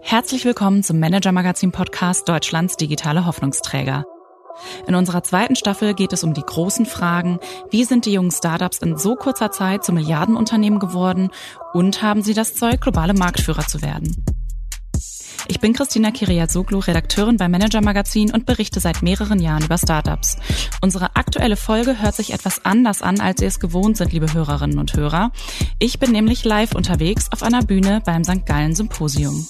Herzlich willkommen zum Manager Magazin Podcast Deutschlands digitale Hoffnungsträger. In unserer zweiten Staffel geht es um die großen Fragen, wie sind die jungen Startups in so kurzer Zeit zu Milliardenunternehmen geworden und haben sie das Zeug, globale Marktführer zu werden? Ich bin Christina Kiriazoglu, Redakteurin bei Manager Magazin und berichte seit mehreren Jahren über Startups. Unsere aktuelle Folge hört sich etwas anders an, als ihr es gewohnt sind, liebe Hörerinnen und Hörer. Ich bin nämlich live unterwegs auf einer Bühne beim St. Gallen Symposium.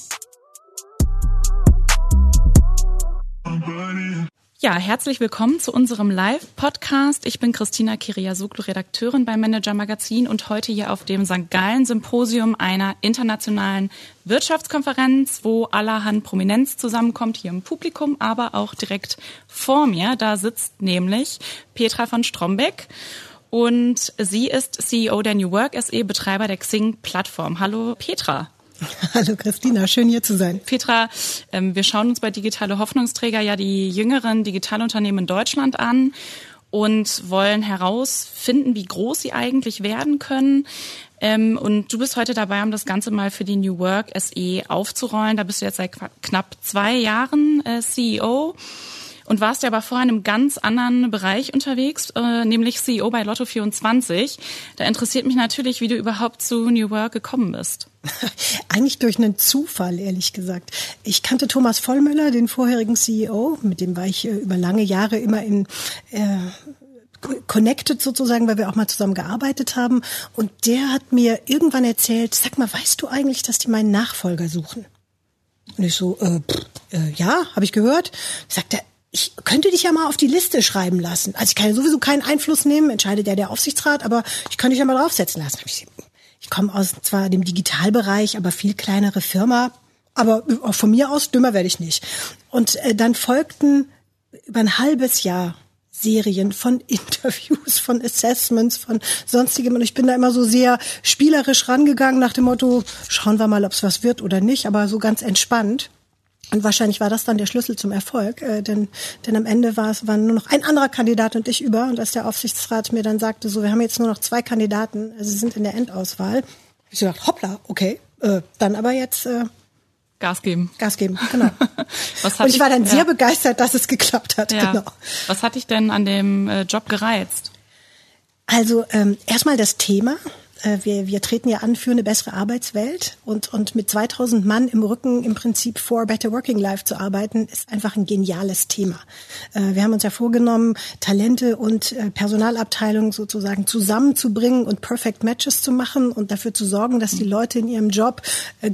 Ja, herzlich willkommen zu unserem Live-Podcast. Ich bin Christina Kiriasoglu, Redakteurin beim Manager Magazin und heute hier auf dem St. Gallen Symposium einer internationalen Wirtschaftskonferenz, wo allerhand Prominenz zusammenkommt, hier im Publikum, aber auch direkt vor mir. Da sitzt nämlich Petra von Strombeck. Und sie ist CEO der New Work SE, Betreiber der Xing-Plattform. Hallo Petra. Hallo Christina, schön hier zu sein. Petra, ähm, wir schauen uns bei Digitale Hoffnungsträger ja die jüngeren Digitalunternehmen in Deutschland an und wollen herausfinden, wie groß sie eigentlich werden können. Ähm, und du bist heute dabei, um das Ganze mal für die New Work SE aufzurollen. Da bist du jetzt seit knapp zwei Jahren äh, CEO und warst ja aber vorher in einem ganz anderen Bereich unterwegs, äh, nämlich CEO bei Lotto24. Da interessiert mich natürlich, wie du überhaupt zu New Work gekommen bist. Eigentlich durch einen Zufall, ehrlich gesagt. Ich kannte Thomas Vollmüller, den vorherigen CEO, mit dem war ich äh, über lange Jahre immer in äh, connected sozusagen, weil wir auch mal zusammen gearbeitet haben. Und der hat mir irgendwann erzählt, sag mal, weißt du eigentlich, dass die meinen Nachfolger suchen? Und ich so, äh, pff, äh, ja, habe ich gehört. Sagt er, ich könnte dich ja mal auf die Liste schreiben lassen. Also ich kann ja sowieso keinen Einfluss nehmen, entscheidet ja der Aufsichtsrat, aber ich könnte dich ja mal draufsetzen lassen. Ich, komme aus zwar dem Digitalbereich, aber viel kleinere Firma, aber von mir aus dümmer werde ich nicht. Und äh, dann folgten über ein halbes Jahr Serien von Interviews, von Assessments, von sonstigem. Und ich bin da immer so sehr spielerisch rangegangen nach dem Motto, schauen wir mal, ob es was wird oder nicht, aber so ganz entspannt. Und wahrscheinlich war das dann der Schlüssel zum Erfolg, äh, denn, denn am Ende war es waren nur noch ein anderer Kandidat und ich über. Und als der Aufsichtsrat mir dann sagte, so, wir haben jetzt nur noch zwei Kandidaten, also sie sind in der Endauswahl, habe ich gesagt, hoppla, okay, äh, dann aber jetzt äh, Gas geben. Gas geben, genau. Was und ich war dann sehr ja. begeistert, dass es geklappt hat. Ja. Genau. Was hat dich denn an dem äh, Job gereizt? Also ähm, erstmal das Thema. Äh, wir, wir treten ja an für eine bessere Arbeitswelt und, und mit 2000 Mann im Rücken im Prinzip for Better Working Life zu arbeiten, ist einfach ein geniales Thema. Äh, wir haben uns ja vorgenommen, Talente und äh, Personalabteilung sozusagen zusammenzubringen und Perfect Matches zu machen und dafür zu sorgen, dass die Leute in ihrem Job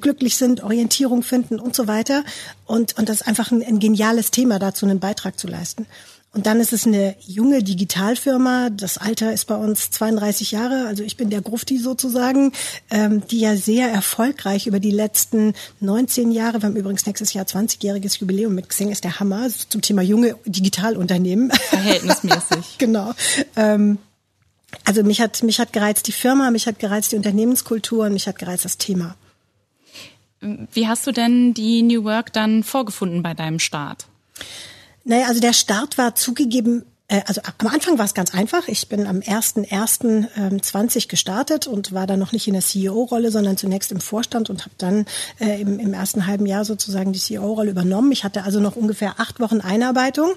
glücklich sind, Orientierung finden und so weiter. Und, und das ist einfach ein, ein geniales Thema, dazu einen Beitrag zu leisten. Und dann ist es eine junge Digitalfirma. Das Alter ist bei uns 32 Jahre. Also ich bin der Grufti sozusagen, ähm, die ja sehr erfolgreich über die letzten 19 Jahre, wir haben übrigens nächstes Jahr 20-jähriges Jubiläum mit Xing, ist der Hammer zum Thema junge Digitalunternehmen. Verhältnismäßig. genau. Ähm, also mich hat, mich hat gereizt die Firma, mich hat gereizt die Unternehmenskultur und mich hat gereizt das Thema. Wie hast du denn die New Work dann vorgefunden bei deinem Start? Naja, also der Start war zugegeben äh, also am Anfang war es ganz einfach. Ich bin am 1.1.20 ähm, gestartet und war dann noch nicht in der CEO-Rolle, sondern zunächst im Vorstand und habe dann äh, im, im ersten halben Jahr sozusagen die CEO-Rolle übernommen. Ich hatte also noch ungefähr acht Wochen Einarbeitung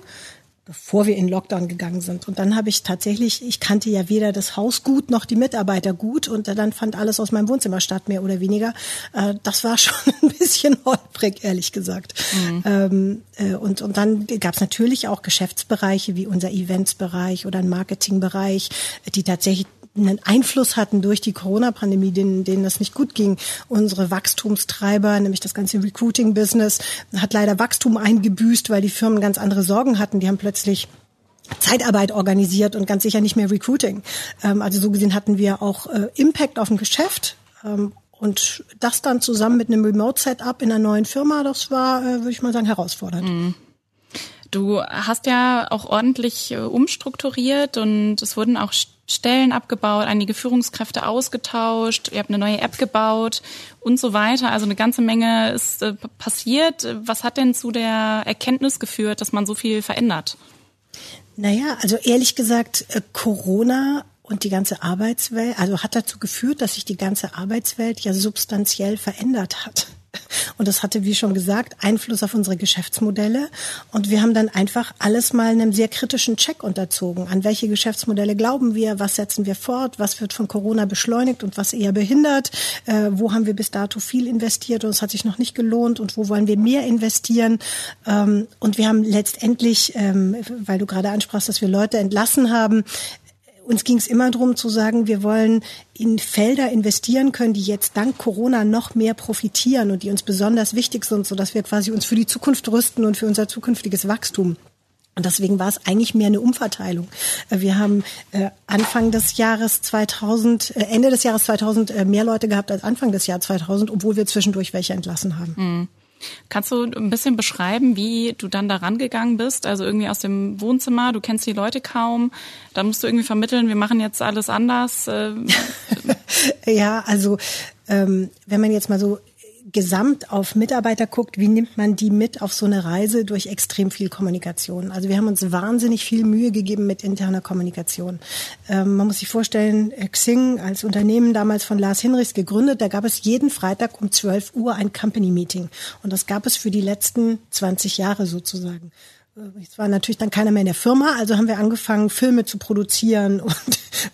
bevor wir in Lockdown gegangen sind. Und dann habe ich tatsächlich, ich kannte ja weder das Haus gut noch die Mitarbeiter gut und dann fand alles aus meinem Wohnzimmer statt, mehr oder weniger. Äh, das war schon ein bisschen holprig, ehrlich gesagt. Mhm. Ähm, äh, und, und dann gab es natürlich auch Geschäftsbereiche wie unser Eventsbereich oder ein Marketingbereich, die tatsächlich einen Einfluss hatten durch die Corona-Pandemie, denen, denen das nicht gut ging. Unsere Wachstumstreiber, nämlich das ganze Recruiting-Business, hat leider Wachstum eingebüßt, weil die Firmen ganz andere Sorgen hatten. Die haben plötzlich Zeitarbeit organisiert und ganz sicher nicht mehr Recruiting. Ähm, also so gesehen hatten wir auch äh, Impact auf dem Geschäft. Ähm, und das dann zusammen mit einem Remote-Setup in einer neuen Firma, das war, äh, würde ich mal sagen, herausfordernd. Mhm. Du hast ja auch ordentlich äh, umstrukturiert und es wurden auch Stellen abgebaut, einige Führungskräfte ausgetauscht, ihr habt eine neue App gebaut und so weiter. Also eine ganze Menge ist äh, passiert. Was hat denn zu der Erkenntnis geführt, dass man so viel verändert? Naja, also ehrlich gesagt, äh, Corona und die ganze Arbeitswelt, also hat dazu geführt, dass sich die ganze Arbeitswelt ja substanziell verändert hat. Und das hatte, wie schon gesagt, Einfluss auf unsere Geschäftsmodelle. Und wir haben dann einfach alles mal einem sehr kritischen Check unterzogen. An welche Geschäftsmodelle glauben wir? Was setzen wir fort? Was wird von Corona beschleunigt und was eher behindert? Äh, wo haben wir bis dato viel investiert und es hat sich noch nicht gelohnt? Und wo wollen wir mehr investieren? Ähm, und wir haben letztendlich, ähm, weil du gerade ansprachst, dass wir Leute entlassen haben, uns ging es immer darum zu sagen, wir wollen in Felder investieren können, die jetzt dank Corona noch mehr profitieren und die uns besonders wichtig sind, sodass wir quasi uns für die Zukunft rüsten und für unser zukünftiges Wachstum. Und deswegen war es eigentlich mehr eine Umverteilung. Äh, wir haben äh, Anfang des Jahres 2000, äh, Ende des Jahres 2000 mehr Leute gehabt als Anfang des Jahres 2000, obwohl wir zwischendurch welche entlassen haben. Mhm. Kannst du ein bisschen beschreiben, wie du dann da rangegangen bist? Also irgendwie aus dem Wohnzimmer, du kennst die Leute kaum, da musst du irgendwie vermitteln, wir machen jetzt alles anders. Äh, ja, also ähm, wenn man jetzt mal so gesamt auf Mitarbeiter guckt, wie nimmt man die mit auf so eine Reise durch extrem viel Kommunikation. Also wir haben uns wahnsinnig viel Mühe gegeben mit interner Kommunikation. Ähm, man muss sich vorstellen, Xing als Unternehmen damals von Lars Hinrichs gegründet, da gab es jeden Freitag um 12 Uhr ein Company Meeting. Und das gab es für die letzten 20 Jahre sozusagen. Es war natürlich dann keiner mehr in der Firma, also haben wir angefangen, Filme zu produzieren und,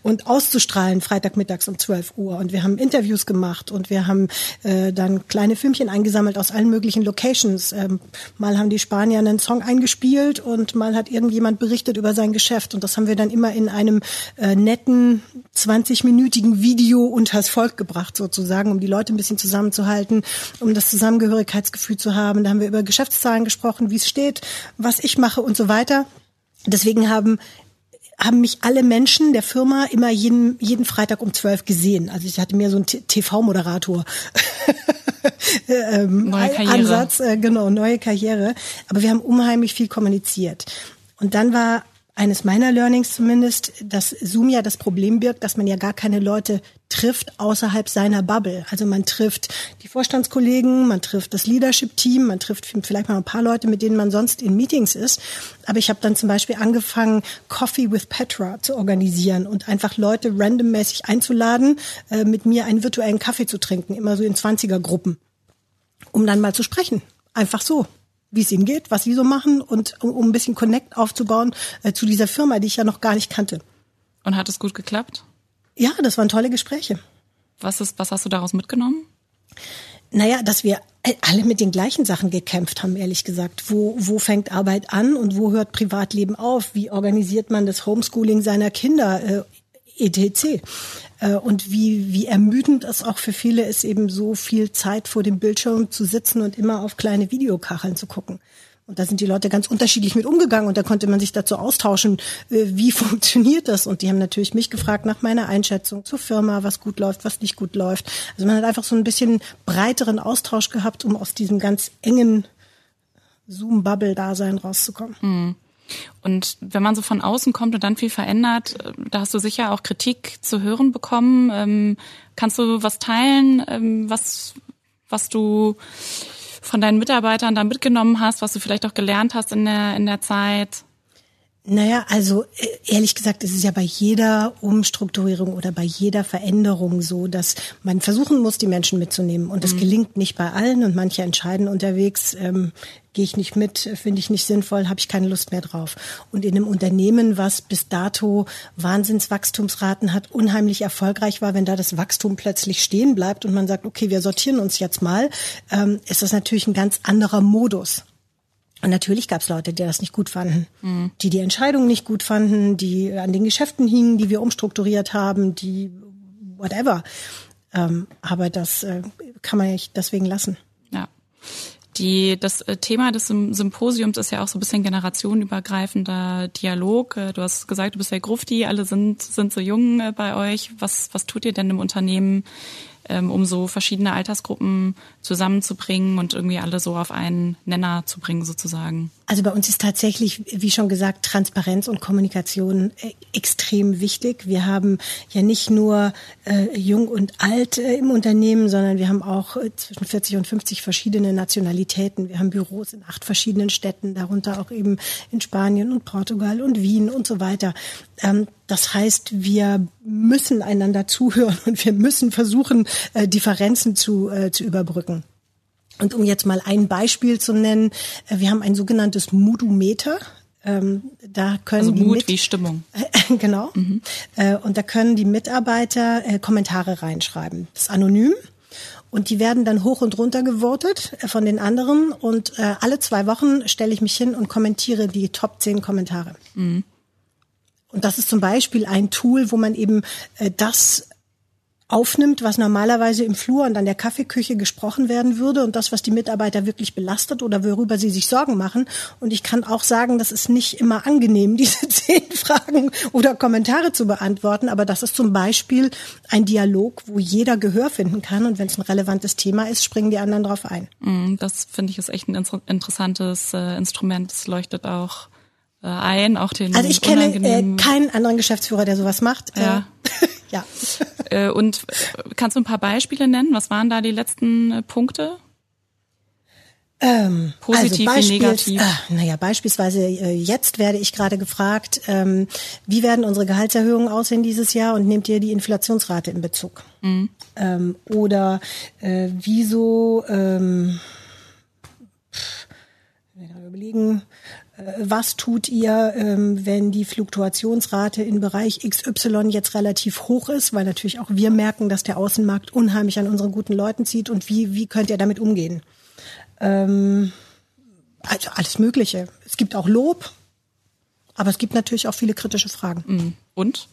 und auszustrahlen, Freitagmittags um 12 Uhr. Und wir haben Interviews gemacht und wir haben äh, dann kleine Filmchen eingesammelt aus allen möglichen Locations. Ähm, mal haben die Spanier einen Song eingespielt und mal hat irgendjemand berichtet über sein Geschäft. Und das haben wir dann immer in einem äh, netten 20-minütigen Video unters Volk gebracht, sozusagen, um die Leute ein bisschen zusammenzuhalten, um das Zusammengehörigkeitsgefühl zu haben. Da haben wir über Geschäftszahlen gesprochen, wie es steht, was ich mache und so weiter. Deswegen haben haben mich alle Menschen der Firma immer jeden, jeden Freitag um zwölf gesehen. Also ich hatte mehr so einen TV-Moderator. ähm, neue Karriere. Ansatz, äh, genau, neue Karriere. Aber wir haben unheimlich viel kommuniziert. Und dann war eines meiner Learnings zumindest, dass Zoom ja das Problem birgt, dass man ja gar keine Leute trifft außerhalb seiner Bubble. Also man trifft die Vorstandskollegen, man trifft das Leadership-Team, man trifft vielleicht mal ein paar Leute, mit denen man sonst in Meetings ist. Aber ich habe dann zum Beispiel angefangen, Coffee with Petra zu organisieren und einfach Leute randommäßig einzuladen, äh, mit mir einen virtuellen Kaffee zu trinken, immer so in 20er-Gruppen, um dann mal zu sprechen. Einfach so wie es ihnen geht, was sie so machen und um, um ein bisschen Connect aufzubauen äh, zu dieser Firma, die ich ja noch gar nicht kannte. Und hat es gut geklappt? Ja, das waren tolle Gespräche. Was ist, was hast du daraus mitgenommen? Naja, dass wir alle mit den gleichen Sachen gekämpft haben, ehrlich gesagt. Wo, wo fängt Arbeit an und wo hört Privatleben auf? Wie organisiert man das Homeschooling seiner Kinder? Etc. Äh, und wie, wie ermüdend es auch für viele ist, eben so viel Zeit vor dem Bildschirm zu sitzen und immer auf kleine Videokacheln zu gucken. Und da sind die Leute ganz unterschiedlich mit umgegangen und da konnte man sich dazu austauschen, äh, wie funktioniert das? Und die haben natürlich mich gefragt nach meiner Einschätzung zur Firma, was gut läuft, was nicht gut läuft. Also man hat einfach so ein bisschen breiteren Austausch gehabt, um aus diesem ganz engen Zoom-Bubble-Dasein rauszukommen. Mhm. Und wenn man so von außen kommt und dann viel verändert, äh, da hast du sicher auch Kritik zu hören bekommen. Ähm, kannst du was teilen, ähm, was, was du von deinen Mitarbeitern da mitgenommen hast, was du vielleicht auch gelernt hast in der, in der Zeit? Naja, also äh, ehrlich gesagt, ist es ja bei jeder Umstrukturierung oder bei jeder Veränderung so, dass man versuchen muss, die Menschen mitzunehmen. Und das mhm. gelingt nicht bei allen und manche entscheiden unterwegs, ähm, gehe ich nicht mit, finde ich nicht sinnvoll, habe ich keine Lust mehr drauf. Und in einem Unternehmen, was bis dato Wahnsinnswachstumsraten hat, unheimlich erfolgreich war, wenn da das Wachstum plötzlich stehen bleibt und man sagt, okay, wir sortieren uns jetzt mal, ähm, ist das natürlich ein ganz anderer Modus. Und natürlich gab es Leute, die das nicht gut fanden, mhm. die die Entscheidung nicht gut fanden, die an den Geschäften hingen, die wir umstrukturiert haben, die whatever. Ähm, aber das äh, kann man nicht deswegen lassen. Ja. Die, das äh, Thema des Symposiums ist ja auch so ein bisschen generationenübergreifender Dialog. Äh, du hast gesagt, du bist ja Grufti, alle sind, sind so jung äh, bei euch. Was, was tut ihr denn im Unternehmen ähm, um so verschiedene Altersgruppen zusammenzubringen und irgendwie alle so auf einen Nenner zu bringen sozusagen? Also bei uns ist tatsächlich, wie schon gesagt, Transparenz und Kommunikation äh, extrem wichtig. Wir haben ja nicht nur äh, jung und alt äh, im Unternehmen, sondern wir haben auch äh, zwischen 40 und 50 verschiedene Nationalitäten. Wir haben Büros in acht verschiedenen Städten, darunter auch eben in Spanien und Portugal und Wien und so weiter. Ähm, das heißt, wir müssen einander zuhören und wir müssen versuchen, äh, Differenzen zu, äh, zu überbrücken. Und um jetzt mal ein Beispiel zu nennen, äh, wir haben ein sogenanntes Moodometer. Ähm, da können also die Mut Mit wie Stimmung. genau. Mhm. Äh, und da können die Mitarbeiter äh, Kommentare reinschreiben. Das ist anonym. Und die werden dann hoch und runter gewotet äh, von den anderen. Und äh, alle zwei Wochen stelle ich mich hin und kommentiere die Top 10 Kommentare. Mhm. Und das ist zum Beispiel ein Tool, wo man eben äh, das aufnimmt, was normalerweise im Flur und an der Kaffeeküche gesprochen werden würde und das, was die Mitarbeiter wirklich belastet oder worüber sie sich Sorgen machen. Und ich kann auch sagen, das ist nicht immer angenehm, diese zehn Fragen oder Kommentare zu beantworten, aber das ist zum Beispiel ein Dialog, wo jeder Gehör finden kann und wenn es ein relevantes Thema ist, springen die anderen drauf ein. Mm, das finde ich ist echt ein interessantes äh, Instrument. Es leuchtet auch ein, auch den Also ich kenne äh, keinen anderen Geschäftsführer, der sowas macht. Ja. ja. Äh, und kannst du ein paar Beispiele nennen? Was waren da die letzten äh, Punkte? Ähm, Positiv also wie negativ? Äh, naja, beispielsweise äh, jetzt werde ich gerade gefragt, ähm, wie werden unsere Gehaltserhöhungen aussehen dieses Jahr und nehmt ihr die Inflationsrate in Bezug? Mhm. Ähm, oder äh, wieso ähm, pff, überlegen, äh, was tut ihr, ähm, wenn die Fluktuationsrate in Bereich XY jetzt relativ hoch ist, weil natürlich auch wir merken, dass der Außenmarkt unheimlich an unseren guten Leuten zieht und wie, wie könnt ihr damit umgehen? Ähm, also alles Mögliche. Es gibt auch Lob, aber es gibt natürlich auch viele kritische Fragen. Mm. Und?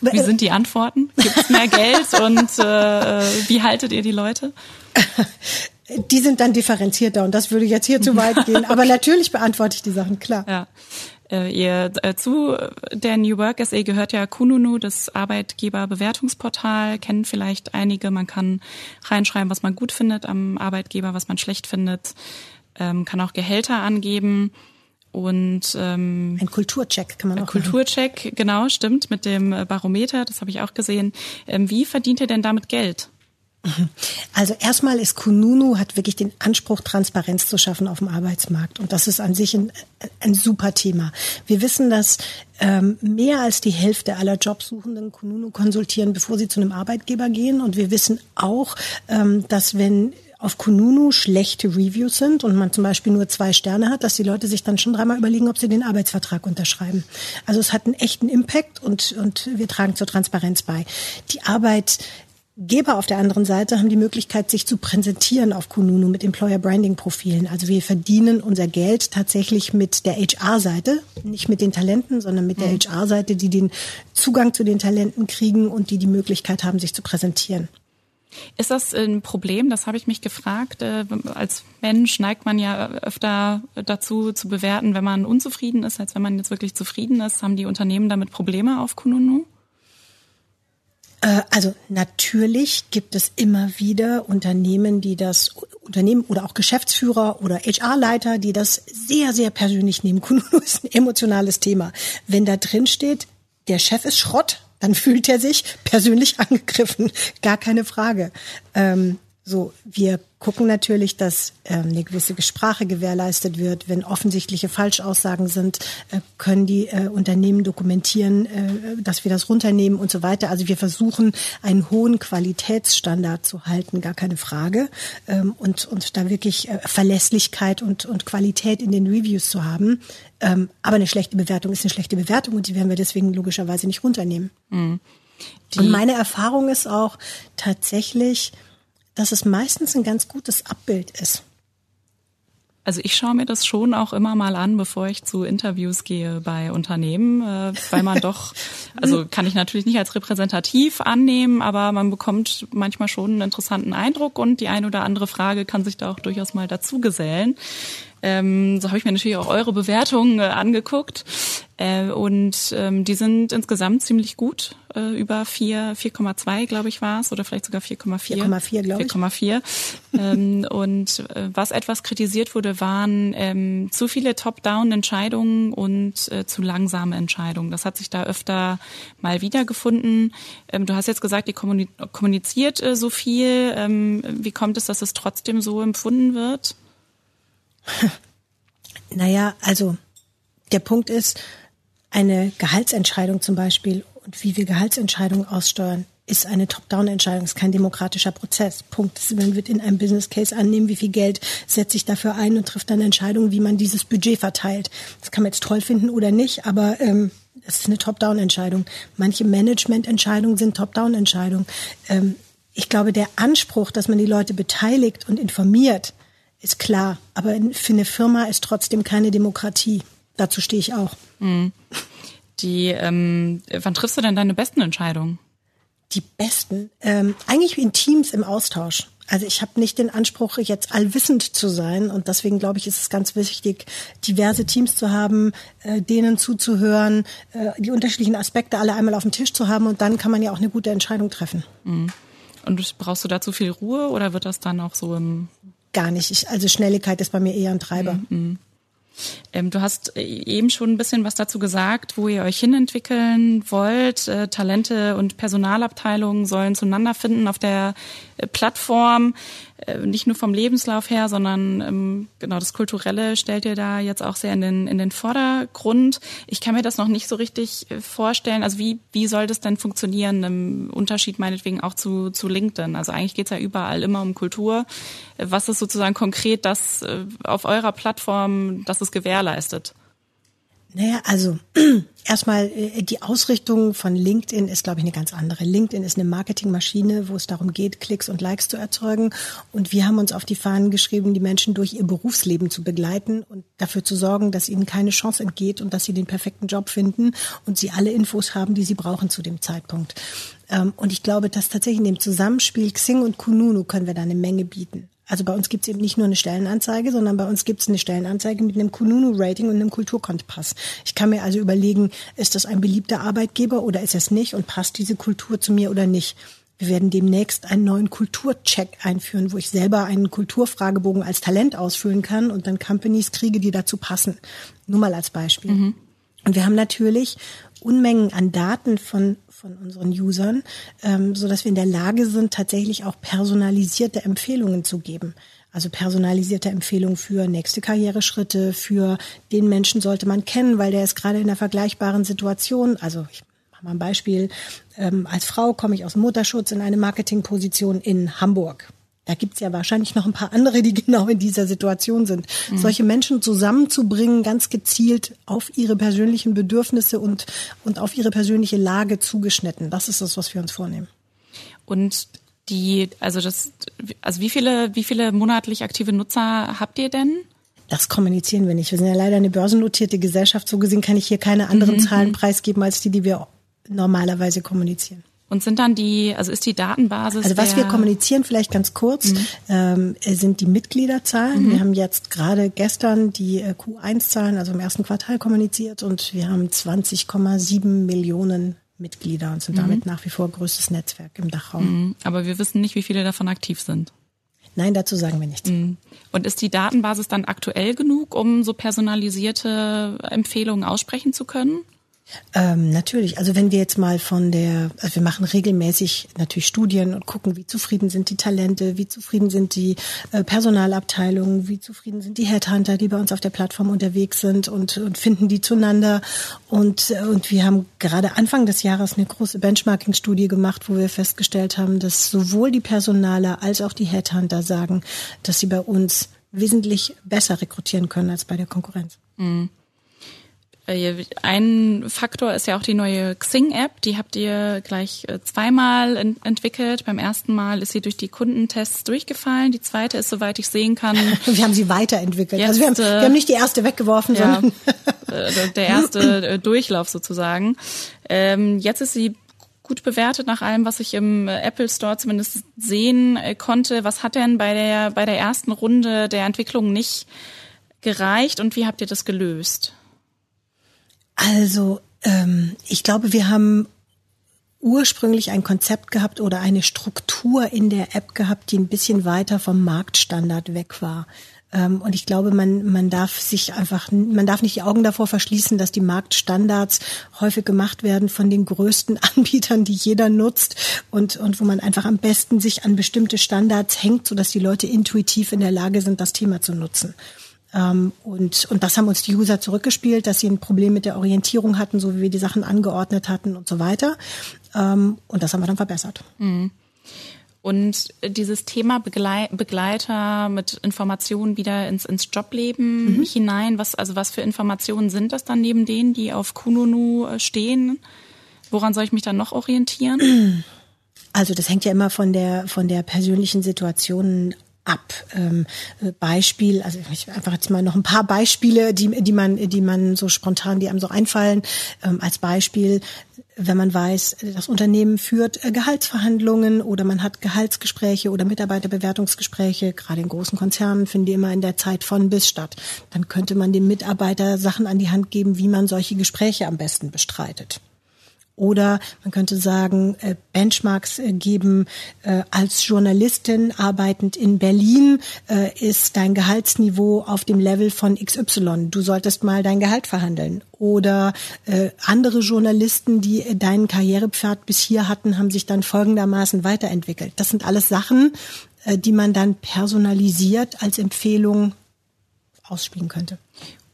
Wie sind die Antworten? Gibt es mehr Geld und äh, wie haltet ihr die Leute? die sind dann differenzierter und das würde jetzt hier zu weit gehen. Aber natürlich beantworte ich die Sachen, klar. Ja. Äh, ihr, äh, zu der New Work SA gehört ja Kununu, das Arbeitgeberbewertungsportal, kennen vielleicht einige. Man kann reinschreiben, was man gut findet am Arbeitgeber, was man schlecht findet, ähm, kann auch Gehälter angeben. Und ähm, ein Kulturcheck kann man auch Kulturcheck, machen. genau, stimmt, mit dem Barometer, das habe ich auch gesehen. Ähm, wie verdient ihr denn damit Geld? Also erstmal ist Kununu hat wirklich den Anspruch, Transparenz zu schaffen auf dem Arbeitsmarkt. Und das ist an sich ein, ein super Thema. Wir wissen, dass ähm, mehr als die Hälfte aller Jobsuchenden Kununu konsultieren, bevor sie zu einem Arbeitgeber gehen. Und wir wissen auch, ähm, dass wenn auf Kununu schlechte Reviews sind und man zum Beispiel nur zwei Sterne hat, dass die Leute sich dann schon dreimal überlegen, ob sie den Arbeitsvertrag unterschreiben. Also es hat einen echten Impact und, und wir tragen zur Transparenz bei. Die Arbeit Geber auf der anderen Seite haben die Möglichkeit, sich zu präsentieren auf Kununu mit Employer Branding Profilen. Also wir verdienen unser Geld tatsächlich mit der HR-Seite, nicht mit den Talenten, sondern mit der mhm. HR-Seite, die den Zugang zu den Talenten kriegen und die die Möglichkeit haben, sich zu präsentieren. Ist das ein Problem? Das habe ich mich gefragt. Äh, als Mensch neigt man ja öfter dazu zu bewerten, wenn man unzufrieden ist, als wenn man jetzt wirklich zufrieden ist. Haben die Unternehmen damit Probleme auf Kununu? Äh, also natürlich gibt es immer wieder Unternehmen, die das Unternehmen oder auch Geschäftsführer oder HR-Leiter, die das sehr, sehr persönlich nehmen. Kununu ist ein emotionales Thema. Wenn da drin steht, der Chef ist Schrott, dann fühlt er sich persönlich angegriffen. Gar keine Frage. Ähm, so, wir gucken natürlich, dass äh, eine gewisse Sprache gewährleistet wird. Wenn offensichtliche Falschaussagen sind, äh, können die äh, Unternehmen dokumentieren, äh, dass wir das runternehmen und so weiter. Also wir versuchen, einen hohen Qualitätsstandard zu halten, gar keine Frage. Ähm, und, und da wirklich äh, Verlässlichkeit und, und Qualität in den Reviews zu haben. Ähm, aber eine schlechte Bewertung ist eine schlechte Bewertung und die werden wir deswegen logischerweise nicht runternehmen. Mhm. Und meine Erfahrung ist auch tatsächlich, dass es meistens ein ganz gutes Abbild ist. Also ich schaue mir das schon auch immer mal an, bevor ich zu Interviews gehe bei Unternehmen, äh, weil man doch, also kann ich natürlich nicht als repräsentativ annehmen, aber man bekommt manchmal schon einen interessanten Eindruck und die eine oder andere Frage kann sich da auch durchaus mal dazu gesellen. Ähm, so habe ich mir natürlich auch eure Bewertungen äh, angeguckt. Äh, und ähm, die sind insgesamt ziemlich gut. Äh, über 4, 4,2, glaube ich, war es, oder vielleicht sogar 4,4. 4,4, glaube ich. 4,4. ähm, und äh, was etwas kritisiert wurde, waren ähm, zu viele Top-Down-Entscheidungen und äh, zu langsame Entscheidungen. Das hat sich da öfter mal wiedergefunden. Ähm, du hast jetzt gesagt, ihr kommuniziert äh, so viel. Ähm, wie kommt es, dass es trotzdem so empfunden wird? Naja, also der Punkt ist, eine Gehaltsentscheidung zum Beispiel und wie wir Gehaltsentscheidungen aussteuern, ist eine Top-Down-Entscheidung, ist kein demokratischer Prozess. Punkt. Man wird in einem Business Case annehmen, wie viel Geld setze ich dafür ein und trifft dann Entscheidungen, wie man dieses Budget verteilt. Das kann man jetzt toll finden oder nicht, aber ähm, es ist eine Top-Down-Entscheidung. Manche Management-Entscheidungen sind Top-Down-Entscheidungen. Ähm, ich glaube, der Anspruch, dass man die Leute beteiligt und informiert, ist klar. Aber für eine Firma ist trotzdem keine Demokratie. Dazu stehe ich auch. Mhm. Die, ähm, wann triffst du denn deine besten Entscheidungen? Die besten? Ähm, eigentlich in Teams im Austausch. Also ich habe nicht den Anspruch, jetzt allwissend zu sein und deswegen glaube ich, ist es ganz wichtig, diverse Teams zu haben, äh, denen zuzuhören, äh, die unterschiedlichen Aspekte alle einmal auf dem Tisch zu haben und dann kann man ja auch eine gute Entscheidung treffen. Mhm. Und brauchst du dazu viel Ruhe oder wird das dann auch so im Gar nicht. Ich, also Schnelligkeit ist bei mir eher ein Treiber. Mhm. Ähm, du hast äh, eben schon ein bisschen was dazu gesagt, wo ihr euch hinentwickeln wollt. Äh, Talente und Personalabteilungen sollen zueinander finden auf der Plattform. Äh, nicht nur vom Lebenslauf her, sondern ähm, genau das Kulturelle stellt ihr da jetzt auch sehr in den, in den Vordergrund. Ich kann mir das noch nicht so richtig äh, vorstellen. Also wie, wie soll das denn funktionieren im Unterschied meinetwegen auch zu, zu LinkedIn? Also eigentlich geht's ja überall immer um Kultur. Was ist sozusagen konkret das äh, auf eurer Plattform, das es gewährleistet? Naja, also erstmal äh, die Ausrichtung von LinkedIn ist, glaube ich, eine ganz andere. LinkedIn ist eine Marketingmaschine, wo es darum geht, Klicks und Likes zu erzeugen. Und wir haben uns auf die Fahnen geschrieben, die Menschen durch ihr Berufsleben zu begleiten und dafür zu sorgen, dass ihnen keine Chance entgeht und dass sie den perfekten Job finden und sie alle Infos haben, die sie brauchen zu dem Zeitpunkt. Ähm, und ich glaube, dass tatsächlich in dem Zusammenspiel Xing und Kununu können wir da eine Menge bieten. Also bei uns gibt es eben nicht nur eine Stellenanzeige, sondern bei uns gibt es eine Stellenanzeige mit einem Kununu-Rating und einem Kulturkompass. Ich kann mir also überlegen, ist das ein beliebter Arbeitgeber oder ist es nicht und passt diese Kultur zu mir oder nicht. Wir werden demnächst einen neuen Kulturcheck einführen, wo ich selber einen Kulturfragebogen als Talent ausfüllen kann und dann Companies kriege, die dazu passen. Nur mal als Beispiel. Mhm. Und wir haben natürlich Unmengen an Daten von von unseren Usern, ähm, so dass wir in der Lage sind, tatsächlich auch personalisierte Empfehlungen zu geben. Also personalisierte Empfehlungen für nächste Karriereschritte, für den Menschen sollte man kennen, weil der ist gerade in einer vergleichbaren Situation. Also ich mache mal ein Beispiel. Ähm, als Frau komme ich aus dem Mutterschutz in eine Marketingposition in Hamburg. Da gibt's ja wahrscheinlich noch ein paar andere, die genau in dieser Situation sind. Mhm. Solche Menschen zusammenzubringen, ganz gezielt auf ihre persönlichen Bedürfnisse und, und auf ihre persönliche Lage zugeschnitten. Das ist das, was wir uns vornehmen. Und die, also das, also wie viele, wie viele monatlich aktive Nutzer habt ihr denn? Das kommunizieren wir nicht. Wir sind ja leider eine börsennotierte Gesellschaft. So gesehen kann ich hier keine anderen mhm. Zahlen preisgeben als die, die wir normalerweise kommunizieren. Und sind dann die, also ist die Datenbasis. Also was wir kommunizieren, vielleicht ganz kurz, mhm. ähm, sind die Mitgliederzahlen. Mhm. Wir haben jetzt gerade gestern die äh, Q1-Zahlen, also im ersten Quartal kommuniziert und wir haben 20,7 Millionen Mitglieder und sind mhm. damit nach wie vor größtes Netzwerk im Dachraum. Mhm. Aber wir wissen nicht, wie viele davon aktiv sind. Nein, dazu sagen wir nichts. Mhm. Und ist die Datenbasis dann aktuell genug, um so personalisierte Empfehlungen aussprechen zu können? Ähm, natürlich. Also wenn wir jetzt mal von der, also wir machen regelmäßig natürlich Studien und gucken, wie zufrieden sind die Talente, wie zufrieden sind die äh, Personalabteilungen, wie zufrieden sind die Headhunter, die bei uns auf der Plattform unterwegs sind und, und finden die zueinander. Und, äh, und wir haben gerade Anfang des Jahres eine große Benchmarking-Studie gemacht, wo wir festgestellt haben, dass sowohl die Personaler als auch die Headhunter sagen, dass sie bei uns wesentlich besser rekrutieren können als bei der Konkurrenz. Mhm. Äh, ein Faktor ist ja auch die neue Xing-App. Die habt ihr gleich äh, zweimal entwickelt. Beim ersten Mal ist sie durch die Kundentests durchgefallen. Die zweite ist, soweit ich sehen kann. wir haben sie weiterentwickelt. Jetzt, also wir haben, wir haben nicht die erste weggeworfen, ja, sondern äh, der erste Durchlauf sozusagen. Ähm, jetzt ist sie gut bewertet nach allem, was ich im Apple Store zumindest sehen konnte. Was hat denn bei der bei der ersten Runde der Entwicklung nicht gereicht und wie habt ihr das gelöst? Also ähm, ich glaube, wir haben ursprünglich ein Konzept gehabt oder eine Struktur in der App gehabt, die ein bisschen weiter vom Marktstandard weg war. Ähm, und ich glaube, man, man darf sich einfach, man darf nicht die Augen davor verschließen, dass die Marktstandards häufig gemacht werden von den größten Anbietern, die jeder nutzt und, und wo man einfach am besten sich an bestimmte Standards hängt, sodass die Leute intuitiv in der Lage sind, das Thema zu nutzen. Ähm, und, und das haben uns die User zurückgespielt, dass sie ein Problem mit der Orientierung hatten, so wie wir die Sachen angeordnet hatten und so weiter. Ähm, und das haben wir dann verbessert. Mhm. Und dieses Thema Begleiter mit Informationen wieder ins, ins Jobleben mhm. hinein, was, also was für Informationen sind das dann neben denen, die auf Kununu äh, stehen? Woran soll ich mich dann noch orientieren? Also das hängt ja immer von der von der persönlichen Situation ab. Ähm, Beispiel, also ich einfach jetzt mal noch ein paar Beispiele, die, die man, die man so spontan, die einem so einfallen. Ähm, als Beispiel, wenn man weiß, das Unternehmen führt äh, Gehaltsverhandlungen oder man hat Gehaltsgespräche oder Mitarbeiterbewertungsgespräche, gerade in großen Konzernen finden die immer in der Zeit von bis statt. Dann könnte man dem Mitarbeiter Sachen an die Hand geben, wie man solche Gespräche am besten bestreitet. Oder man könnte sagen, äh, Benchmarks äh, geben, äh, als Journalistin arbeitend in Berlin ist dein Gehaltsniveau auf dem Level von XY. Du solltest mal dein Gehalt verhandeln. Oder andere Journalisten, die deinen Karrierepfad bis hier hatten, haben sich dann folgendermaßen weiterentwickelt. Das sind alles Sachen, die man dann personalisiert als Empfehlung ausspielen könnte.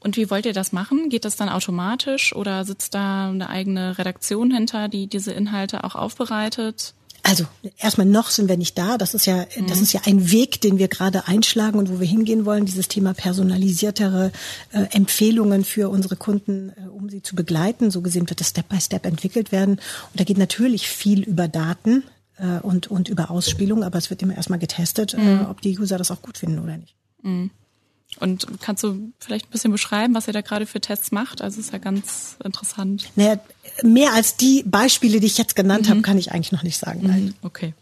Und wie wollt ihr das machen? Geht das dann automatisch oder sitzt da eine eigene Redaktion hinter, die diese Inhalte auch aufbereitet? Also erstmal noch sind wir nicht da. Das ist ja, mhm. das ist ja ein Weg, den wir gerade einschlagen und wo wir hingehen wollen. Dieses Thema personalisiertere äh, Empfehlungen für unsere Kunden, äh, um sie zu begleiten. So gesehen wird das Step by Step entwickelt werden. Und da geht natürlich viel über Daten äh, und und über Ausspielung, aber es wird immer erstmal getestet, äh, mhm. ob die User das auch gut finden oder nicht. Mhm. Und kannst du vielleicht ein bisschen beschreiben, was ihr da gerade für Tests macht? Also ist ja ganz interessant. Naja, mehr als die Beispiele, die ich jetzt genannt mhm. habe, kann ich eigentlich noch nicht sagen. Mhm. Okay.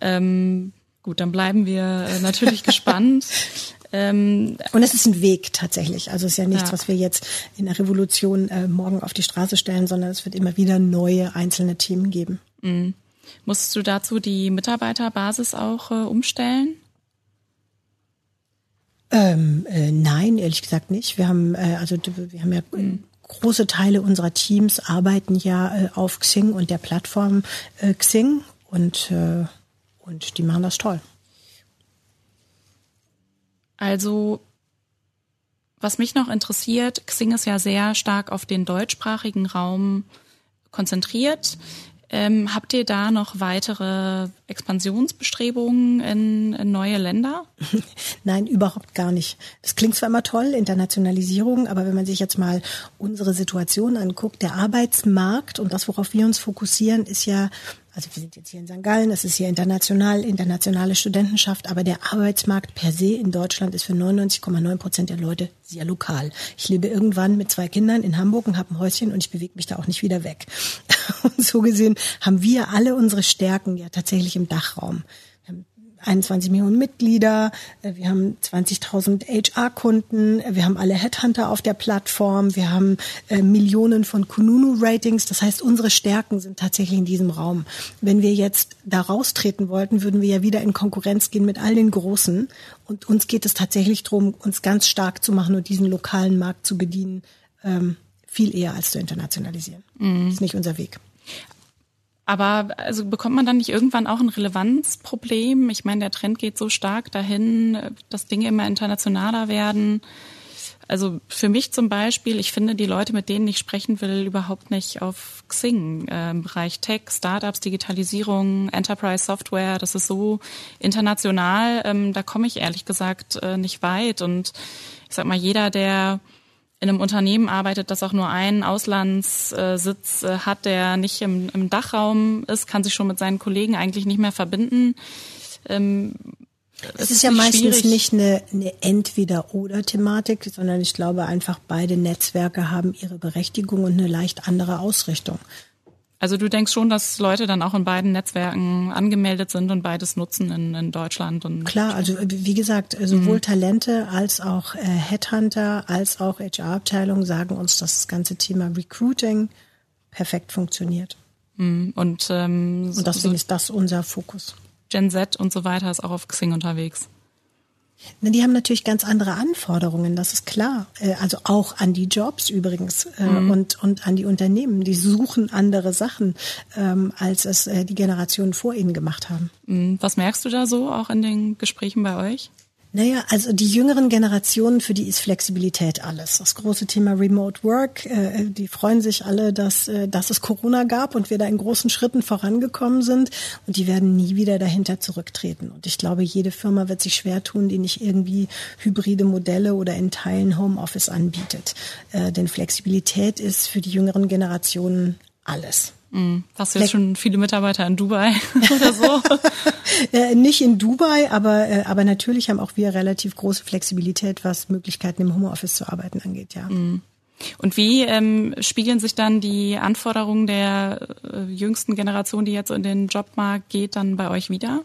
Ähm, gut, dann bleiben wir äh, natürlich gespannt. Ähm, und es ist ein Weg tatsächlich. Also es ist ja nichts, ja. was wir jetzt in der Revolution äh, morgen auf die Straße stellen, sondern es wird immer wieder neue einzelne Themen geben. Mhm. Musst du dazu die Mitarbeiterbasis auch äh, umstellen? Ähm, äh, nein, ehrlich gesagt nicht. Wir haben äh, also wir haben ja mhm. große Teile unserer Teams arbeiten ja äh, auf Xing und der Plattform äh, Xing und äh, und die machen das toll. Also was mich noch interessiert, Xing ist ja sehr stark auf den deutschsprachigen Raum konzentriert. Ähm, habt ihr da noch weitere Expansionsbestrebungen in, in, neue Länder? Nein, überhaupt gar nicht. Das klingt zwar immer toll, Internationalisierung, aber wenn man sich jetzt mal unsere Situation anguckt, der Arbeitsmarkt und das, worauf wir uns fokussieren, ist ja also wir sind jetzt hier in St. Gallen, es ist hier international, internationale Studentenschaft, aber der Arbeitsmarkt per se in Deutschland ist für 99,9 Prozent der Leute sehr lokal. Ich lebe irgendwann mit zwei Kindern in Hamburg und habe ein Häuschen und ich bewege mich da auch nicht wieder weg. Und so gesehen haben wir alle unsere Stärken ja tatsächlich im Dachraum. 21 Millionen Mitglieder, äh, wir haben 20.000 HR-Kunden, wir haben alle Headhunter auf der Plattform, wir haben äh, Millionen von Kununu-Ratings. Das heißt, unsere Stärken sind tatsächlich in diesem Raum. Wenn wir jetzt da raustreten wollten, würden wir ja wieder in Konkurrenz gehen mit all den Großen. Und uns geht es tatsächlich darum, uns ganz stark zu machen und diesen lokalen Markt zu bedienen, ähm, viel eher als zu internationalisieren. Mhm. Das ist nicht unser Weg. Aber also bekommt man dann nicht irgendwann auch ein Relevanzproblem? Ich meine, der Trend geht so stark dahin, dass Dinge immer internationaler werden. Also für mich zum Beispiel, ich finde die Leute, mit denen ich sprechen will, überhaupt nicht auf Xing äh, im Bereich Tech, Startups, Digitalisierung, Enterprise Software. Das ist so international. Ähm, da komme ich ehrlich gesagt äh, nicht weit. Und ich sag mal, jeder, der in einem Unternehmen arbeitet, das auch nur einen Auslandssitz äh, hat, der nicht im, im Dachraum ist, kann sich schon mit seinen Kollegen eigentlich nicht mehr verbinden. Ähm, es ist, ist ja meistens schwierig. nicht eine, eine Entweder-Oder-Thematik, sondern ich glaube einfach, beide Netzwerke haben ihre Berechtigung und eine leicht andere Ausrichtung. Also du denkst schon, dass Leute dann auch in beiden Netzwerken angemeldet sind und beides nutzen in, in Deutschland und klar. Also wie gesagt, sowohl mhm. Talente als auch äh, Headhunter als auch HR-Abteilung sagen uns, dass das ganze Thema Recruiting perfekt funktioniert. Mhm. Und ähm, und deswegen so ist das unser Fokus. Gen Z und so weiter ist auch auf Xing unterwegs. Na, die haben natürlich ganz andere Anforderungen, das ist klar. Äh, also auch an die Jobs übrigens äh, mhm. und, und an die Unternehmen. Die suchen andere Sachen, ähm, als es äh, die Generationen vor ihnen gemacht haben. Mhm. Was merkst du da so auch in den Gesprächen bei euch? Naja, also die jüngeren Generationen, für die ist Flexibilität alles. Das große Thema Remote Work, äh, die freuen sich alle, dass, äh, dass es Corona gab und wir da in großen Schritten vorangekommen sind und die werden nie wieder dahinter zurücktreten. Und ich glaube, jede Firma wird sich schwer tun, die nicht irgendwie hybride Modelle oder in Teilen Homeoffice anbietet. Äh, denn Flexibilität ist für die jüngeren Generationen alles. Mhm. Hast du jetzt schon viele Mitarbeiter in Dubai oder so? Äh, nicht in Dubai, aber, äh, aber natürlich haben auch wir relativ große Flexibilität, was Möglichkeiten im Homeoffice zu arbeiten angeht, ja. Mhm. Und wie ähm, spiegeln sich dann die Anforderungen der äh, jüngsten Generation, die jetzt in den Jobmarkt geht, dann bei euch wieder?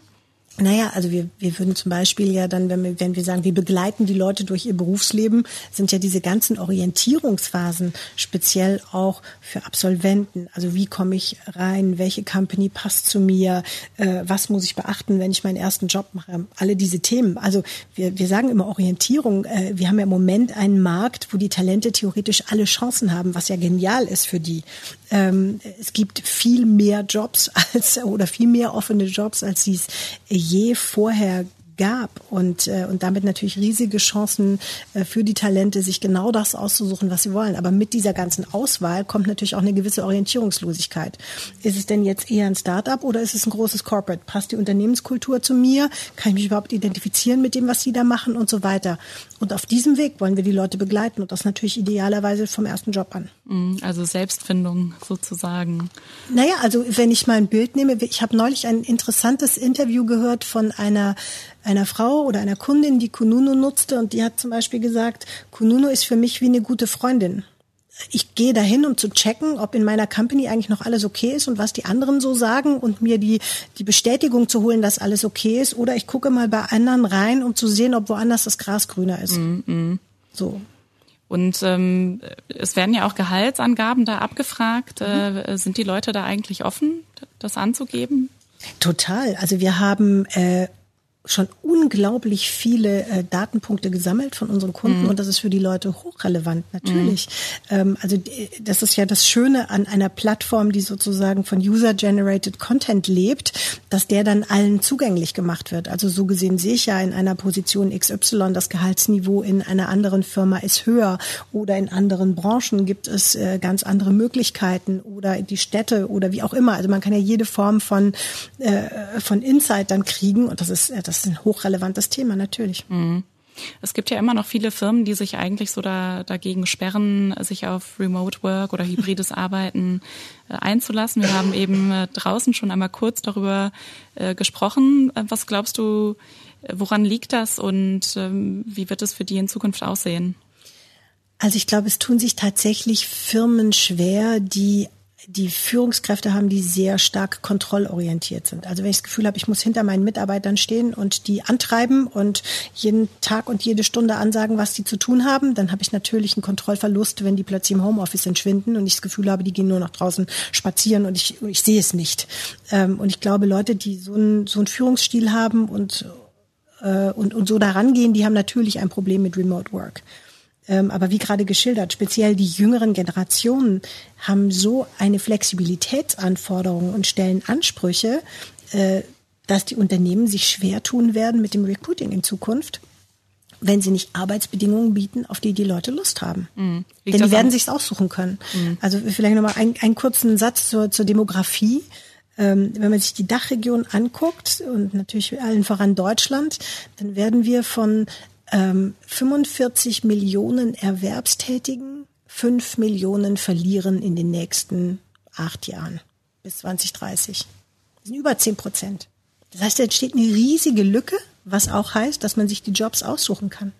Naja, also wir, wir würden zum Beispiel ja dann, wenn wir, wenn wir sagen, wir begleiten die Leute durch ihr Berufsleben, sind ja diese ganzen Orientierungsphasen speziell auch für Absolventen. Also wie komme ich rein, welche Company passt zu mir, äh, was muss ich beachten, wenn ich meinen ersten Job mache, alle diese Themen. Also wir, wir sagen immer Orientierung. Äh, wir haben ja im Moment einen Markt, wo die Talente theoretisch alle Chancen haben, was ja genial ist für die. Ähm, es gibt viel mehr Jobs als oder viel mehr offene Jobs, als sie es je vorher gab und, äh, und damit natürlich riesige Chancen äh, für die Talente, sich genau das auszusuchen, was sie wollen. Aber mit dieser ganzen Auswahl kommt natürlich auch eine gewisse Orientierungslosigkeit. Ist es denn jetzt eher ein Startup oder ist es ein großes Corporate? Passt die Unternehmenskultur zu mir? Kann ich mich überhaupt identifizieren mit dem, was sie da machen und so weiter? Und auf diesem Weg wollen wir die Leute begleiten und das natürlich idealerweise vom ersten Job an. Mhm, also Selbstfindung sozusagen. Naja, also wenn ich mal ein Bild nehme, ich habe neulich ein interessantes Interview gehört von einer einer Frau oder einer Kundin, die Kununu nutzte und die hat zum Beispiel gesagt, Kununu ist für mich wie eine gute Freundin. Ich gehe dahin, um zu checken, ob in meiner Company eigentlich noch alles okay ist und was die anderen so sagen und mir die, die Bestätigung zu holen, dass alles okay ist. Oder ich gucke mal bei anderen rein, um zu sehen, ob woanders das Gras grüner ist. Mm -mm. So. Und ähm, es werden ja auch Gehaltsangaben da abgefragt. Mhm. Äh, sind die Leute da eigentlich offen, das anzugeben? Total. Also wir haben äh, schon unglaublich viele äh, Datenpunkte gesammelt von unseren Kunden mhm. und das ist für die Leute hochrelevant natürlich. Mhm. Ähm, also das ist ja das Schöne an einer Plattform, die sozusagen von User-Generated Content lebt, dass der dann allen zugänglich gemacht wird. Also so gesehen sehe ich ja in einer Position XY, das Gehaltsniveau in einer anderen Firma ist höher oder in anderen Branchen gibt es äh, ganz andere Möglichkeiten oder die Städte oder wie auch immer. Also man kann ja jede Form von, äh, von Insight dann kriegen und das ist äh, das ist ein hochrelevantes Thema, natürlich. Mhm. Es gibt ja immer noch viele Firmen, die sich eigentlich so da, dagegen sperren, sich auf Remote Work oder hybrides Arbeiten äh, einzulassen. Wir haben eben äh, draußen schon einmal kurz darüber äh, gesprochen. Was glaubst du, woran liegt das und ähm, wie wird es für die in Zukunft aussehen? Also ich glaube, es tun sich tatsächlich Firmen schwer, die die Führungskräfte haben, die sehr stark kontrollorientiert sind. Also wenn ich das Gefühl habe, ich muss hinter meinen Mitarbeitern stehen und die antreiben und jeden Tag und jede Stunde ansagen, was die zu tun haben, dann habe ich natürlich einen Kontrollverlust, wenn die plötzlich im Homeoffice entschwinden und ich das Gefühl habe, die gehen nur noch draußen spazieren und ich, ich sehe es nicht. Ähm, und ich glaube, Leute, die so einen, so einen Führungsstil haben und, äh, und, und so daran gehen, die haben natürlich ein Problem mit Remote Work. Ähm, aber wie gerade geschildert, speziell die jüngeren Generationen haben so eine Flexibilitätsanforderung und stellen Ansprüche, äh, dass die Unternehmen sich schwer tun werden mit dem Recruiting in Zukunft wenn sie nicht Arbeitsbedingungen bieten, auf die die Leute Lust haben. Mhm. Denn die werden sich's aussuchen können. Mhm. Also vielleicht nochmal ein, einen kurzen Satz zur, zur Demografie. Ähm, wenn man sich die Dachregion anguckt und natürlich allen voran Deutschland, dann werden wir von ähm, 45 Millionen Erwerbstätigen, 5 Millionen verlieren in den nächsten acht Jahren bis 2030. Das sind über 10 Prozent. Das heißt, da entsteht eine riesige Lücke, was auch heißt, dass man sich die Jobs aussuchen kann.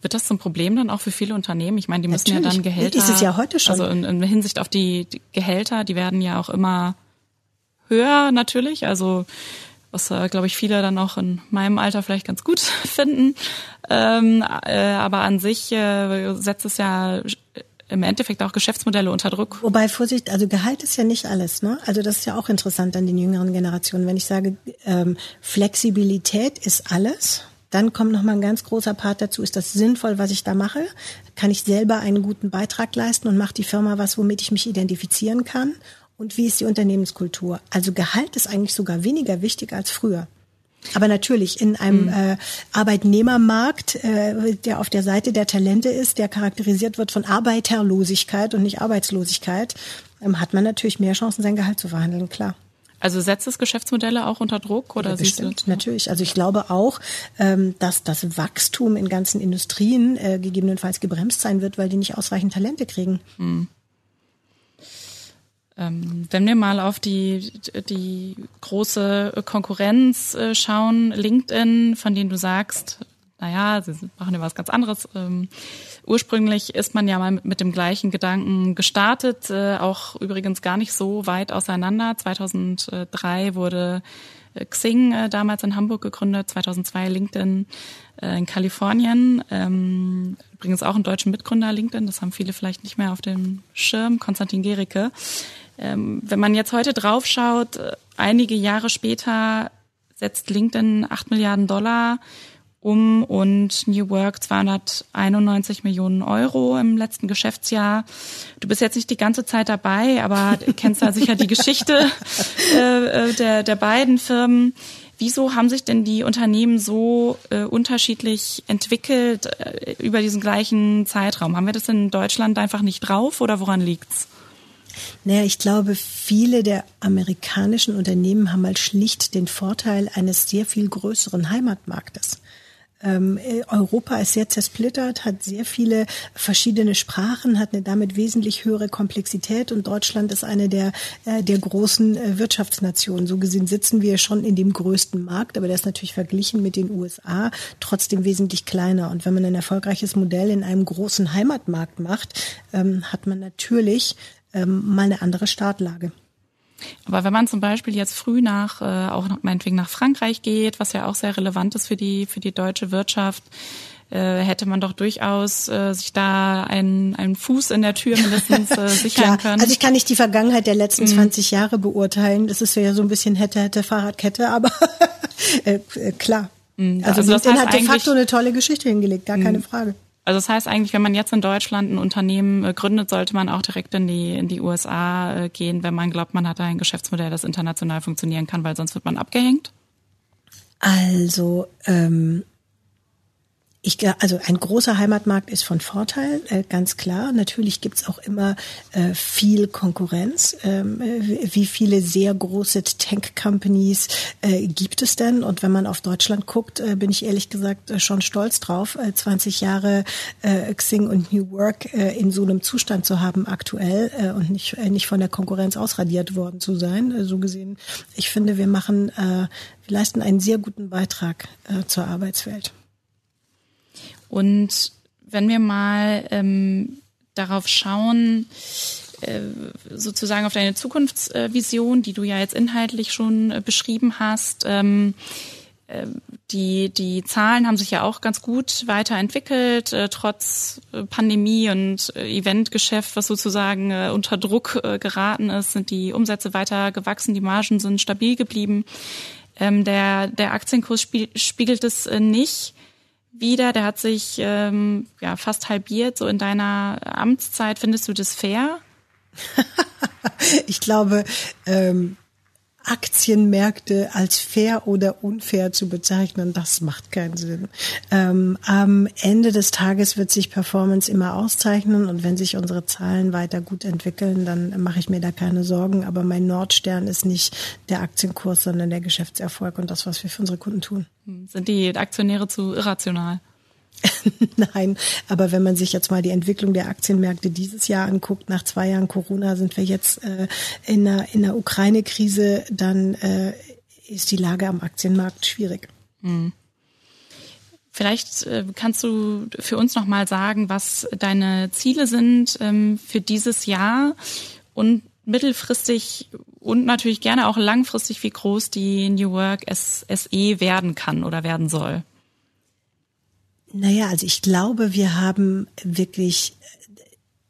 Wird das zum Problem dann auch für viele Unternehmen? Ich meine, die müssen Natürlich. ja dann Gehälter. Ist es ja heute schon. Also in, in Hinsicht auf die, die Gehälter, die werden ja auch immer höher natürlich. Also was äh, glaube ich viele dann auch in meinem Alter vielleicht ganz gut finden. Ähm, äh, aber an sich äh, setzt es ja im Endeffekt auch Geschäftsmodelle unter Druck. Wobei Vorsicht, also Gehalt ist ja nicht alles, ne? Also das ist ja auch interessant an den jüngeren Generationen. Wenn ich sage, ähm, Flexibilität ist alles, dann kommt noch mal ein ganz großer Part dazu. Ist das sinnvoll, was ich da mache? Kann ich selber einen guten Beitrag leisten und macht die Firma was, womit ich mich identifizieren kann? Und wie ist die Unternehmenskultur. Also Gehalt ist eigentlich sogar weniger wichtig als früher. Aber natürlich in einem mhm. äh, Arbeitnehmermarkt, äh, der auf der Seite der Talente ist, der charakterisiert wird von Arbeiterlosigkeit und nicht Arbeitslosigkeit, ähm, hat man natürlich mehr Chancen, sein Gehalt zu verhandeln, klar. Also setzt es Geschäftsmodelle auch unter Druck oder ja, bestimmt, natürlich. Also ich glaube auch, ähm, dass das Wachstum in ganzen Industrien äh, gegebenenfalls gebremst sein wird, weil die nicht ausreichend Talente kriegen. Hm. Ähm, wenn wir mal auf die, die große Konkurrenz äh, schauen, LinkedIn, von denen du sagst, naja, sie machen ja was ganz anderes. Ähm, ursprünglich ist man ja mal mit, dem gleichen Gedanken gestartet, äh, auch übrigens gar nicht so weit auseinander. 2003 wurde äh, Xing damals in Hamburg gegründet, 2002 LinkedIn in Kalifornien. Ähm, übrigens auch ein deutschen Mitgründer LinkedIn, das haben viele vielleicht nicht mehr auf dem Schirm, Konstantin Gericke. Ähm, wenn man jetzt heute draufschaut, äh, einige Jahre später setzt LinkedIn 8 Milliarden Dollar um und New Work 291 Millionen Euro im letzten Geschäftsjahr. Du bist jetzt nicht die ganze Zeit dabei, aber kennst da sicher die Geschichte äh, äh, der, der beiden Firmen. Wieso haben sich denn die Unternehmen so äh, unterschiedlich entwickelt äh, über diesen gleichen Zeitraum? Haben wir das in Deutschland einfach nicht drauf oder woran liegt's? Naja, ich glaube, viele der amerikanischen Unternehmen haben halt schlicht den Vorteil eines sehr viel größeren Heimatmarktes. Ähm, Europa ist sehr zersplittert, hat sehr viele verschiedene Sprachen, hat eine damit wesentlich höhere Komplexität und Deutschland ist eine der, äh, der großen äh, Wirtschaftsnationen. So gesehen sitzen wir schon in dem größten Markt, aber der ist natürlich verglichen mit den USA trotzdem wesentlich kleiner. Und wenn man ein erfolgreiches Modell in einem großen Heimatmarkt macht, ähm, hat man natürlich ähm, mal eine andere Startlage. Aber wenn man zum Beispiel jetzt früh nach, äh, auch noch, meinetwegen nach Frankreich geht, was ja auch sehr relevant ist für die, für die deutsche Wirtschaft, äh, hätte man doch durchaus äh, sich da einen, einen Fuß in der Tür mindestens äh, sichern Klar. können. Also ich kann nicht die Vergangenheit der letzten mhm. 20 Jahre beurteilen. Das ist ja so ein bisschen hätte, hätte Fahrradkette, aber äh, äh, klar. Mhm. Also, also LinkedIn hat de facto eine tolle Geschichte hingelegt, gar keine mhm. Frage. Also das heißt eigentlich, wenn man jetzt in Deutschland ein Unternehmen äh, gründet, sollte man auch direkt in die, in die USA äh, gehen, wenn man glaubt, man hat da ein Geschäftsmodell, das international funktionieren kann, weil sonst wird man abgehängt? Also ähm, ich, also ein großer Heimatmarkt ist von Vorteil, äh, ganz klar. Natürlich gibt's auch immer äh, viel Konkurrenz. Ähm, äh, wie viele sehr große Tank-Companies gibt es denn? Und wenn man auf Deutschland guckt, bin ich ehrlich gesagt schon stolz drauf, äh, 20 Jahre Xing und New Work in so einem Zustand zu haben aktuell und nicht, nicht von der Konkurrenz ausradiert worden zu sein. So gesehen, ich finde, wir machen, wir leisten einen sehr guten Beitrag zur Arbeitswelt. Und wenn wir mal ähm, darauf schauen, äh, sozusagen auf deine Zukunftsvision, die du ja jetzt inhaltlich schon äh, beschrieben hast, ähm, äh, die, die Zahlen haben sich ja auch ganz gut weiterentwickelt, äh, trotz äh, Pandemie und Eventgeschäft, was sozusagen unter Druck geraten ist, sind die Umsätze weiter gewachsen, die Margen sind stabil geblieben. Ähm, der, der Aktienkurs spiegelt es nicht wieder. Der hat sich ähm, ja fast halbiert. So in deiner Amtszeit findest du das fair? ich glaube, ähm, Aktienmärkte als fair oder unfair zu bezeichnen, das macht keinen Sinn. Ähm, am Ende des Tages wird sich Performance immer auszeichnen und wenn sich unsere Zahlen weiter gut entwickeln, dann mache ich mir da keine Sorgen. Aber mein Nordstern ist nicht der Aktienkurs, sondern der Geschäftserfolg und das, was wir für unsere Kunden tun. Hm, sind die Aktionäre zu irrational? Nein, aber wenn man sich jetzt mal die Entwicklung der Aktienmärkte dieses Jahr anguckt, nach zwei Jahren Corona sind wir jetzt äh, in der, in der Ukraine-Krise, dann äh, ist die Lage am Aktienmarkt schwierig. Hm. Vielleicht äh, kannst du für uns noch mal sagen, was deine Ziele sind ähm, für dieses Jahr und mittelfristig und natürlich gerne auch langfristig, wie groß die New Work SE werden kann oder werden soll. Naja, also ich glaube, wir haben wirklich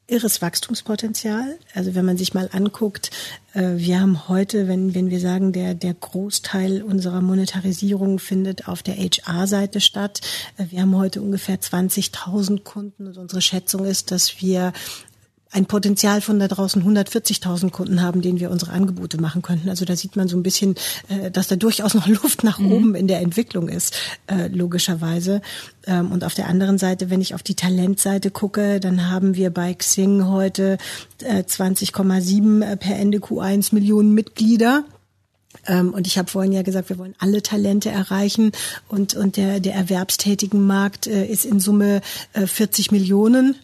irres Wachstumspotenzial. Also wenn man sich mal anguckt, äh, wir haben heute, wenn, wenn wir sagen, der, der Großteil unserer Monetarisierung findet auf der HR-Seite statt. Äh, wir haben heute ungefähr 20.000 Kunden und unsere Schätzung ist, dass wir ein Potenzial von da draußen 140.000 Kunden haben, denen wir unsere Angebote machen könnten. Also da sieht man so ein bisschen, äh, dass da durchaus noch Luft nach mhm. oben in der Entwicklung ist, äh, logischerweise. Ähm, und auf der anderen Seite, wenn ich auf die Talentseite gucke, dann haben wir bei Xing heute 20,7 äh, per Ende Q1 Millionen Mitglieder. Ähm, und ich habe vorhin ja gesagt, wir wollen alle Talente erreichen und, und der, der erwerbstätigen Markt ist in Summe 40 Millionen.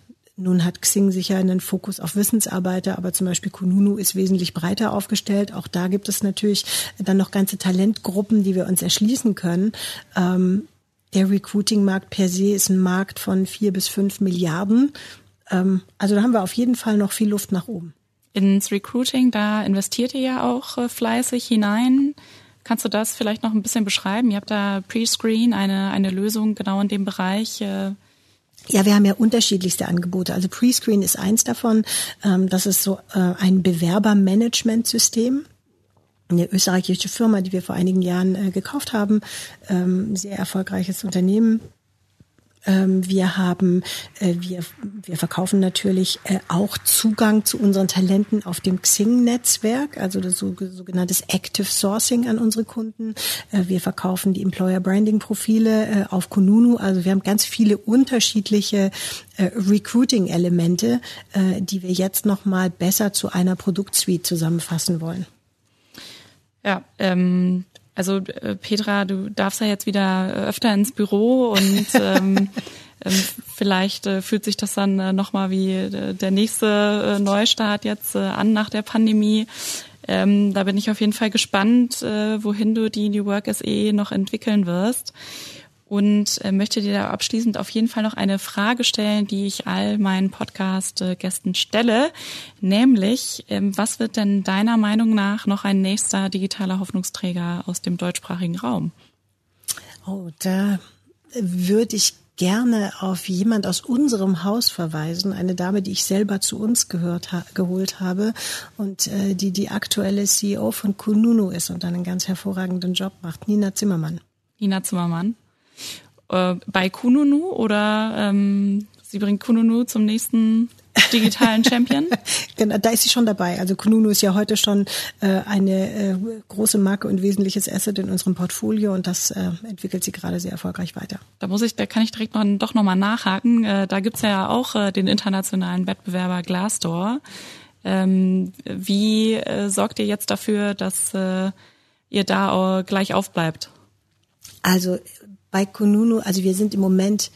Nun hat Xing sicher einen Fokus auf Wissensarbeiter, aber zum Beispiel Kununu ist wesentlich breiter aufgestellt. Auch da gibt es natürlich dann noch ganze Talentgruppen, die wir uns erschließen können. Ähm, der Recruiting-Markt per se ist ein Markt von vier bis fünf Milliarden. Ähm, also da haben wir auf jeden Fall noch viel Luft nach oben. Ins Recruiting, da investiert ihr ja auch äh, fleißig hinein. Kannst du das vielleicht noch ein bisschen beschreiben? Ihr habt da Pre-Screen, eine, eine Lösung genau in dem Bereich. Äh, ja, wir haben ja unterschiedlichste Angebote. Also Prescreen ist eins davon. Ähm, das ist so äh, ein Bewerbermanagementsystem. Eine österreichische Firma, die wir vor einigen Jahren äh, gekauft haben. Ähm, sehr erfolgreiches Unternehmen wir haben, äh, wir, wir verkaufen natürlich äh, auch Zugang zu unseren Talenten auf dem Xing-Netzwerk, also das sogenanntes Active Sourcing an unsere Kunden. Äh, wir verkaufen die Employer Branding Profile auf Kununu. Also wir haben ganz viele unterschiedliche Recruiting-Elemente, die wir jetzt noch mal besser zu einer Produktsuite zusammenfassen wollen. Ja, ähm, also äh, Petra, du darfst ja jetzt wieder äh, öfter ins Büro und ähm, ähm, vielleicht äh, fühlt sich das dann äh, nochmal wie äh, der nächste äh, Neustart jetzt äh, an nach der Pandemie. Ähm, da bin ich auf jeden Fall gespannt, äh, wohin du die New Work SE noch entwickeln wirst und äh, möchte dir da abschließend auf jeden Fall noch eine Frage stellen, die ich all meinen Podcast-Gästen stelle, nämlich, ähm, was wird denn deiner Meinung nach noch ein nächster digitaler Hoffnungsträger aus dem deutschsprachigen Raum? Oh, da würde ich gerne auf jemand aus unserem Haus verweisen, eine Dame, die ich selber zu uns gehört ha geholt habe und äh, die die aktuelle CEO von Kununu ist und einen ganz hervorragenden Job macht, Nina Zimmermann. Nina Zimmermann äh, bei Kununu oder ähm, sie bringt Kununu zum nächsten digitalen Champion? genau, da ist sie schon dabei. Also Kununu ist ja heute schon äh, eine äh, große Marke und wesentliches Asset in unserem Portfolio und das äh, entwickelt sie gerade sehr erfolgreich weiter. Da muss ich, da kann ich direkt noch, doch nochmal nachhaken. Äh, da gibt's ja auch äh, den internationalen Wettbewerber Glassdoor. Ähm, wie äh, sorgt ihr jetzt dafür, dass äh, ihr da gleich aufbleibt? Also bei Kununu, also wir sind im Moment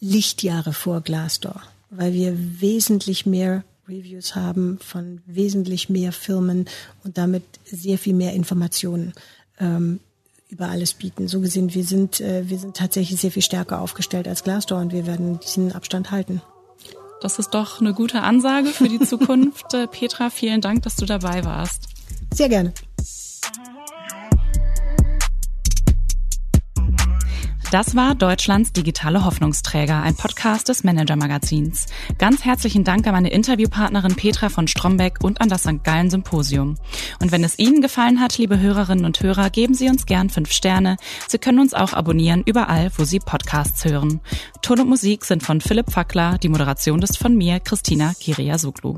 Lichtjahre vor Glassdoor, weil wir wesentlich mehr Reviews haben von wesentlich mehr Firmen und damit sehr viel mehr Informationen ähm, über alles bieten. So gesehen, wir sind, äh, wir sind tatsächlich sehr viel stärker aufgestellt als Glassdoor und wir werden diesen Abstand halten. Das ist doch eine gute Ansage für die Zukunft. Äh, Petra, vielen Dank, dass du dabei warst. Sehr gerne. Das war Deutschlands digitale Hoffnungsträger, ein Podcast des Manager Magazins. Ganz herzlichen Dank an meine Interviewpartnerin Petra von Strombeck und an das St. Gallen Symposium. Und wenn es Ihnen gefallen hat, liebe Hörerinnen und Hörer, geben Sie uns gern fünf Sterne. Sie können uns auch abonnieren überall, wo Sie Podcasts hören. Ton und Musik sind von Philipp Fackler, die Moderation ist von mir, Christina Kiria Suglu.